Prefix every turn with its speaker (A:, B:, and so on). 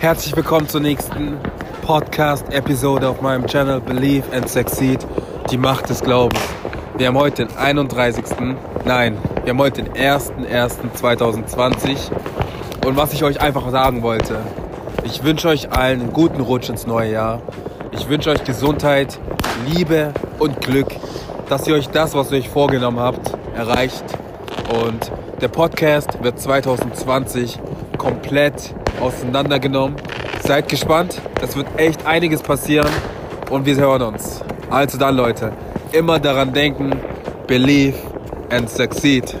A: Herzlich willkommen zur nächsten Podcast-Episode auf meinem Channel Believe and Succeed, die Macht des Glaubens. Wir haben heute den 31. Nein, wir haben heute den 1.1.2020 und was ich euch einfach sagen wollte, ich wünsche euch allen einen guten Rutsch ins neue Jahr. Ich wünsche euch Gesundheit, Liebe und Glück, dass ihr euch das, was ihr euch vorgenommen habt, erreicht. Und der Podcast wird 2020 komplett auseinandergenommen. Seid gespannt, es wird echt einiges passieren und wir hören uns. Also dann Leute, immer daran denken, believe and succeed.